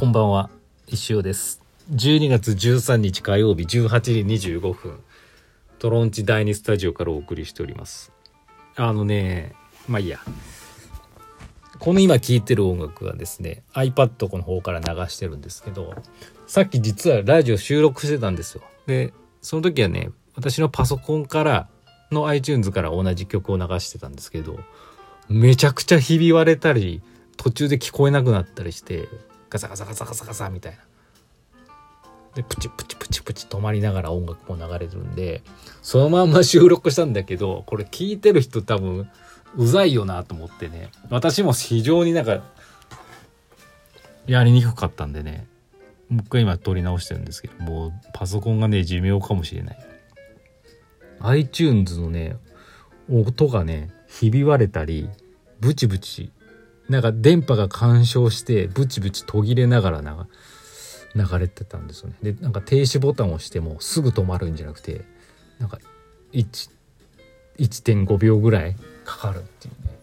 こんばんは。石尾です。12月13日火曜日18時25分。トロンチ第2スタジオからお送りしております。あのねまあいいや。この今聴いてる音楽はですね iPad の方から流してるんですけどさっき実はラジオ収録してたんですよ。でその時はね私のパソコンからの iTunes から同じ曲を流してたんですけどめちゃくちゃひび割れたり途中で聞こえなくなったりしてガサガサガサガサガサみたいな。でプチプチプチプチ止まりながら音楽も流れるんでそのまんま収録したんだけどこれ聞いてる人多分うざいよなと思ってね。私も非常になんかやりにくかったんでね。僕は今撮り直してるんですけどもうパソコンがね寿命かもしれない。iTunes のね音がねひび割れたりブチブチなんか電波が干渉してブチブチ途切れながらな流れてたんですよね。でなんか停止ボタンを押してもすぐ止まるんじゃなくてなんか1.5秒ぐらいかかるっていうね。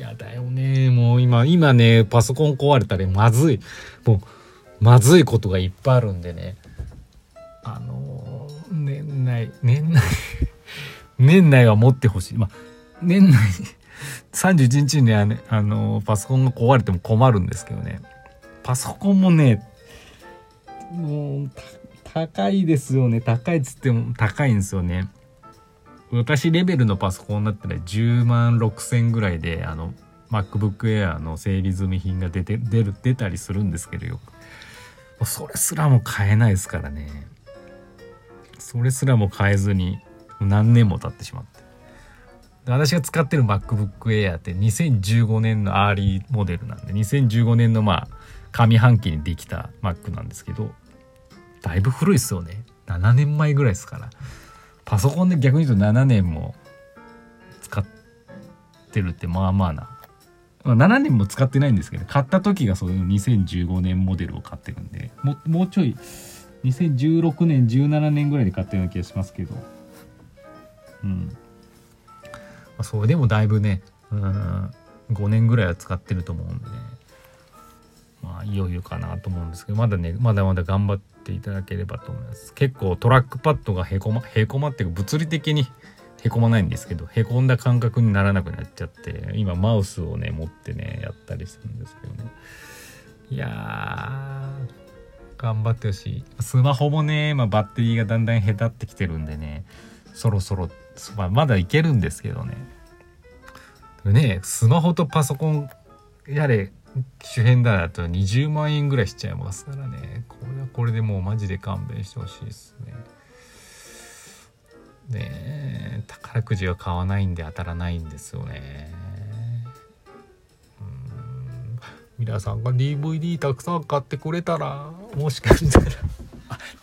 やだよねもう今今ねパソコン壊れたらまずいもうまずいことがいっぱいあるんでねあの年内年内 年内は持ってほしいまあ年内31日にねあのパソコンが壊れても困るんですけどね。パソコンもねもう高いですよね。高いっつっても高いんですよね。私レベルのパソコンだったら10万6000ぐらいであの MacBook Air の整理済み品が出て出る出たりするんですけどよ。それすらも買えないですからね。それすらも買えずに何年も経ってしまって。私が使ってる MacBook Air って2015年のアーリーモデルなんで2015年のまあ上半期にできた Mac なんですけどだいぶ古いですよね。7年前ぐらいですから。パソコンで逆に言うと7年も使ってるってまあまあな、ま、7年も使ってないんですけど買った時がそういう2015年モデルを買ってるんでももうちょい2016年17年ぐらいで買ったような気がしますけど。うん。それでもだいぶねうん5年ぐらいは使ってると思うんでね。まあいよいよかなと思うんですけどまだねまだまだ頑張っていただければと思います。結構トラックパッドがへこまへこまっていう物理的にへこまないんですけどへこんだ感覚にならなくなっちゃって今マウスをね持ってねやったりするんですけどね。いやー頑張ってほしい。スマホもね、まあ、バッテリーがだんだんへたってきてるんでねそろそろまあ、まだいけるんですけどね。ねスマホとパソコンやれ主変だと20万円ぐらいしちゃいますからね。これはこれでもうマジで勘弁してほしいですね。ね宝くじは買わないんで当たらないんですよね。皆さんが DVD たくさん買ってくれたらもしかしたら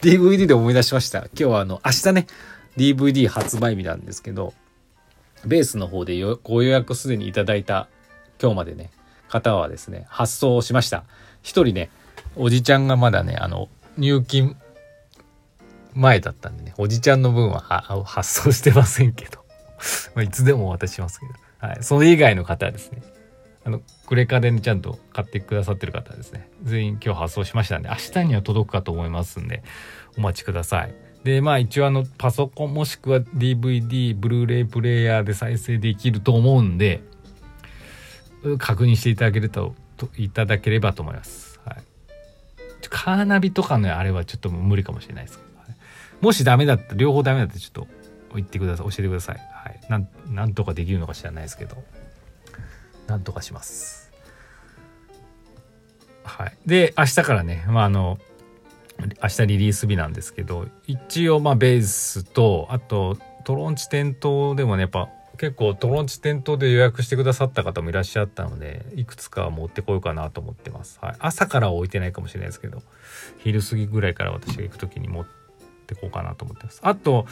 DVD で思い出しました今日はあの明日ね DVD 発売日なんですけど、ベースの方でご予約すでにいただいた今日までね、方はですね、発送しました。一人ね、おじちゃんがまだね、あの、入金前だったんでね、おじちゃんの分は発送してませんけど、ま、いつでもお渡ししますけど、はい。それ以外の方はですね、あの、クレカでね、ちゃんと買ってくださってる方はですね、全員今日発送しましたんで、明日には届くかと思いますんで、お待ちください。でまあ一応あのパソコンもしくは DVD ブルーレイプレイヤーで再生できると思うんで確認していただけるとといただければと思います。はい、カーナビとかのあれはちょっと無理かもしれないですけど、はい、もしダメだった両方ダメだったらちょっと言ってください教えてください。はい、なんなんとかできるのか知らないですけどなんとかします。はい、で明日からね、まあ、あの明日リリース日なんですけど一応まあベースとあとトロンチ店頭でもねやっぱ結構トロンチ店頭で予約してくださった方もいらっしゃったのでいくつか持ってこようかなと思ってます、はい、朝からは置いてないかもしれないですけど昼過ぎぐらいから私が行く時に持ってこうかなと思ってます。あと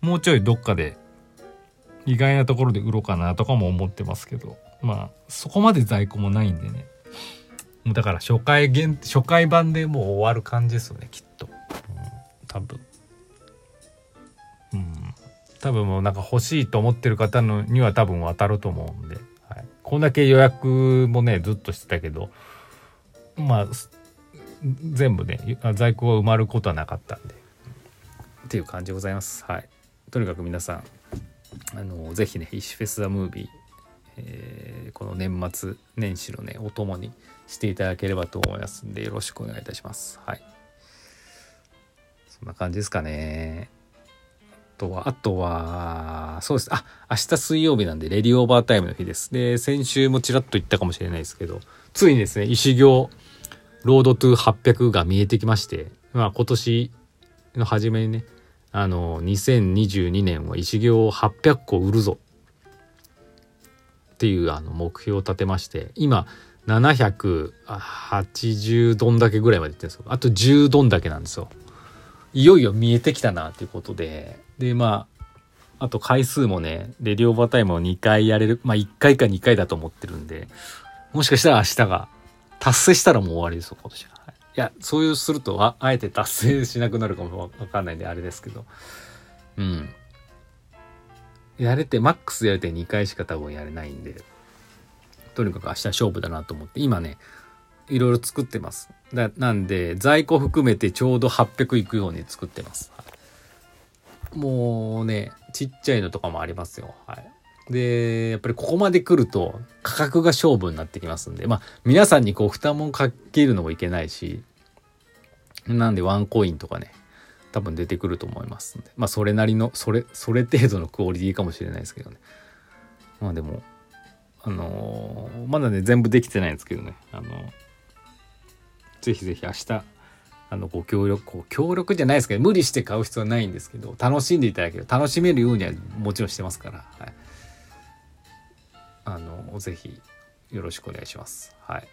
もうちょいどっかで意外なところで売ろうかなとかも思ってますけどまあそこまで在庫もないんでね。もうだから初回限初回版でもう終わる感じですよねきっと、うん、多分。うん。多分もうなんか欲しいと思ってる方のには多分当たると思うんで、はい、こんだけ予約もねずっとしてたけどまあ全部ね在庫が埋まることはなかったんで。っていう感じでございます。はい。とにかく皆さんあのぜひね「石フェス・ザ・ムービー」えー、この年末年始のねお供にしていただければと思いますんでよろしくお願いいたしますはいそんな感じですかねあとは、あとは、そうです。あ、明日水曜日なんで、レディオーバータイムの日です。で、先週もちらっと言ったかもしれないですけど、ついにですね、石行、ロードトゥ800が見えてきまして、まあ今年の初めにね、あの、2022年は石行800個売るぞっていうあの目標を立てまして、今、780どんだけぐらいまでいってるんですよ。あと10どんだけなんですよ。いよいよ見えてきたなっていうことで、で、まあ、あと回数もね、レディオバタイムを2回やれる、まあ1回か2回だと思ってるんで、もしかしたら明日が達成したらもう終わりですよ、今年は。いや、そういうするとあ、あえて達成しなくなるかもわかんないんで、あれですけど。うん。やれて、マックスやれて2回しか多分やれないんで、とにかく明日勝負だなと思って、今ね、いろいろ作ってます。だなんで、在庫含めてちょうど800いくように作ってます。もうね、ちっちゃいのとかもありますよ。はい。で、やっぱりここまで来ると価格が勝負になってきますんで、まあ皆さんにこう負担もかけるのもいけないし、なんでワンコインとかね、多分出てくると思いますんで、まあそれなりの、それ、それ程度のクオリティかもしれないですけどね。まあでも、あのー、まだね、全部できてないんですけどね、あのー、ぜひぜひ明日、あの、ご協力、ご協力じゃないですけど、無理して買う必要はないんですけど、楽しんでいただける、楽しめるようにはもちろんしてますから、はい。あの、ぜひ、よろしくお願いします。はい。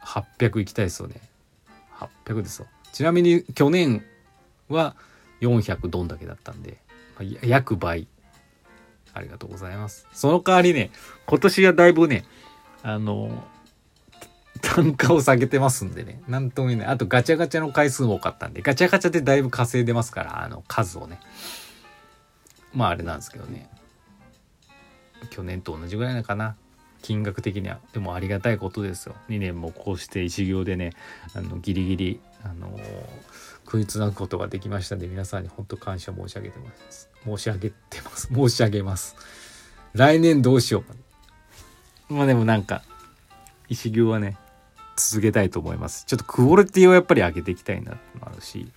800いきたいですよね。800ですよ。ちなみに、去年は400どんだけだったんで、まあ、約倍。ありがとうございます。その代わりね、今年はだいぶね、あの、単価を下げてますんでね。なんとも言えない。あとガチャガチャの回数も多かったんで、ガチャガチャでだいぶ稼いでますから、あの数をね。まああれなんですけどね。去年と同じぐらいなのかな。金額的には。でもありがたいことですよ。2年もこうして一行でね、あのギリギリ、あのー、食いつなぐことができましたんで、皆さんに本当感謝申し上げてます。申し上げてます。申し上げます。来年どうしようか。まあでもなんか、石行はね、続けたいと思います。ちょっとクオリティをやっぱり上げていきたいなってのもあるし、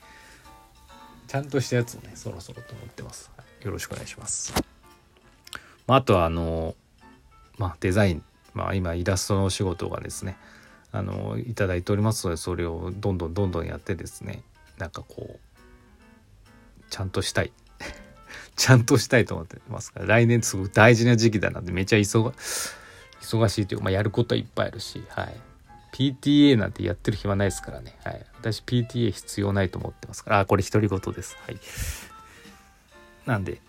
ちゃんとしたやつをね、そろそろと思ってます。よろしくお願いします。まあ、あとはあの、まあ、デザイン、まあ、今イラストのお仕事がですね、あの、いただいておりますので、それをどんどんどんどんやってですね、なんかこう、ちゃんとしたい。ちゃんとしたいと思ってますから、来年すごく大事な時期だなってめちゃ忙、忙しいというか、まあ、やることはいっぱいあるし、はい。PTA なんてやってる暇ないですからね。はい。私 PTA 必要ないと思ってますから。あ、これ独り言です。はい。なんで、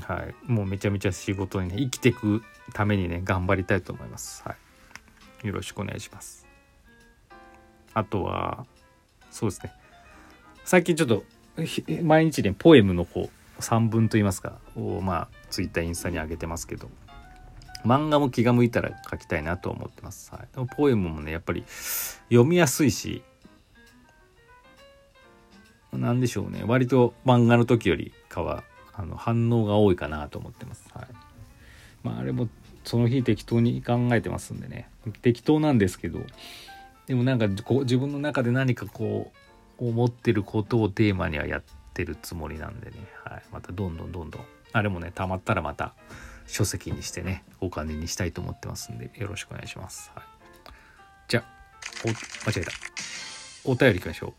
はい。もうめちゃめちゃ仕事にね、生きていくためにね、頑張りたいと思います。はい。よろしくお願いします。あとは、そうですね。最近ちょっと、毎日ね、ポエムの方、3文と言いますか、を、まあ、Twitter、インスタに上げてますけど、漫画も気が向いたら書きたいなと思ってます。はい、でもポエムもねやっぱり読みやすいし何でしょうね割と漫画の時よりかはあの反応が多いかなと思ってます。はい、まああれもその日適当に考えてますんでね。適当なんですけど。でもなんかこ自分の中で何かこう思ってることをテーマにはやってるつもりなんでね、はい、またどんどんどんどん。あれもねたまったらまた書籍にしてねお金にしたいと思ってますんでよろしくお願いします、はい、じゃあお間違えた。お便りいきましょ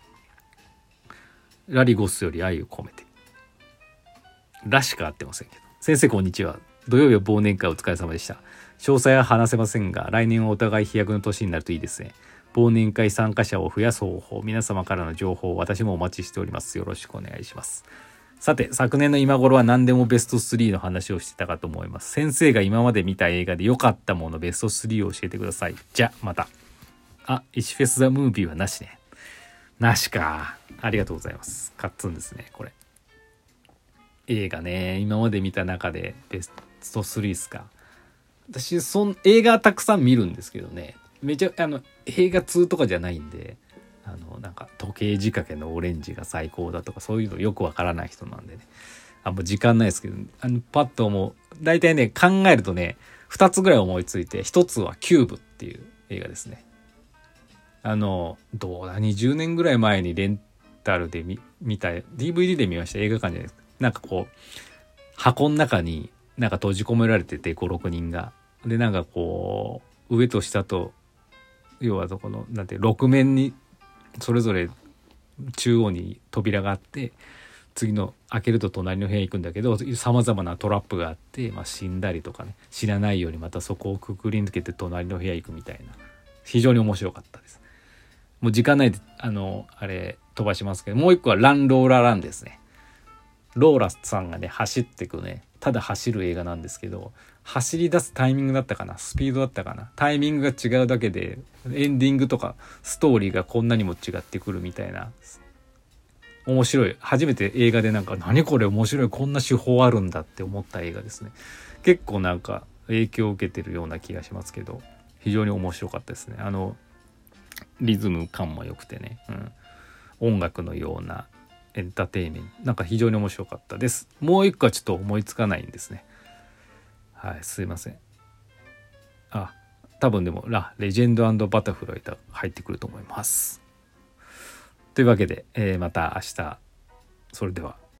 う。ラリゴスより愛を込めて。らしか合ってませんけど。先生こんにちは。土曜日は忘年会お疲れ様でした詳細は話せませんが来年はお互い飛躍の年になるといいですね忘年会参加者を増やす方法皆様からの情報を私もお待ちしておりますよろしくお願いしますさて、昨年の今頃は何でもベスト3の話をしてたかと思います。先生が今まで見た映画で良かったものベスト3を教えてください。じゃ、また。あ、石フェスザムービーはなしね。なしか。ありがとうございます。カッツンですね、これ。映画ね、今まで見た中でベスト3ですか？私、そん、映画たくさん見るんですけどね。めちゃ、あの、映画2とかじゃないんで、あのなんか時計仕掛けのオレンジが最高だとかそういうのよくわからない人なんでね。あもう時間ないですけどあのパッと思う。大体ね考えるとね2つぐらい思いついて1つは「キューブ」っていう映画ですね。あのどうだ20年ぐらい前にレンタルで見見た DVD で見ました。映画館じゃないです。かなんかこう箱の中になんか閉じ込められてて56人がでなんかこう上と下と要はどこのなんて6面にそれぞれ中央に扉があって次の開けると隣の部屋行くんだけどさまざまなトラップがあって、まあ、死んだりとかね知らないようにまたそこをくくり抜けて隣の部屋行くみたいな非常に面白かったです。もう時間ないであのあれ飛ばしますけどもう一個は「ランローララン」ですね。ローラさんがね走ってくねただ走る映画なんですけど走り出すタイミングだったかな？スピードだったかな？タイミングが違うだけでエンディングとかストーリーがこんなにも違ってくるみたいな。面白い。初めて映画でなんか何これ面白いこんな手法あるんだって思った映画ですね。結構なんか影響を受けてるような気がしますけど非常に面白かったですね。あのリズム感も良くてね、うん、音楽のようなエンターテイメント。なんか非常に面白かったです。もう一個はちょっと思いつかないんですね。はいすいません。あ多分でもラレジェンドバタフライと入ってくると思います。というわけで、えー、また明日。それでは。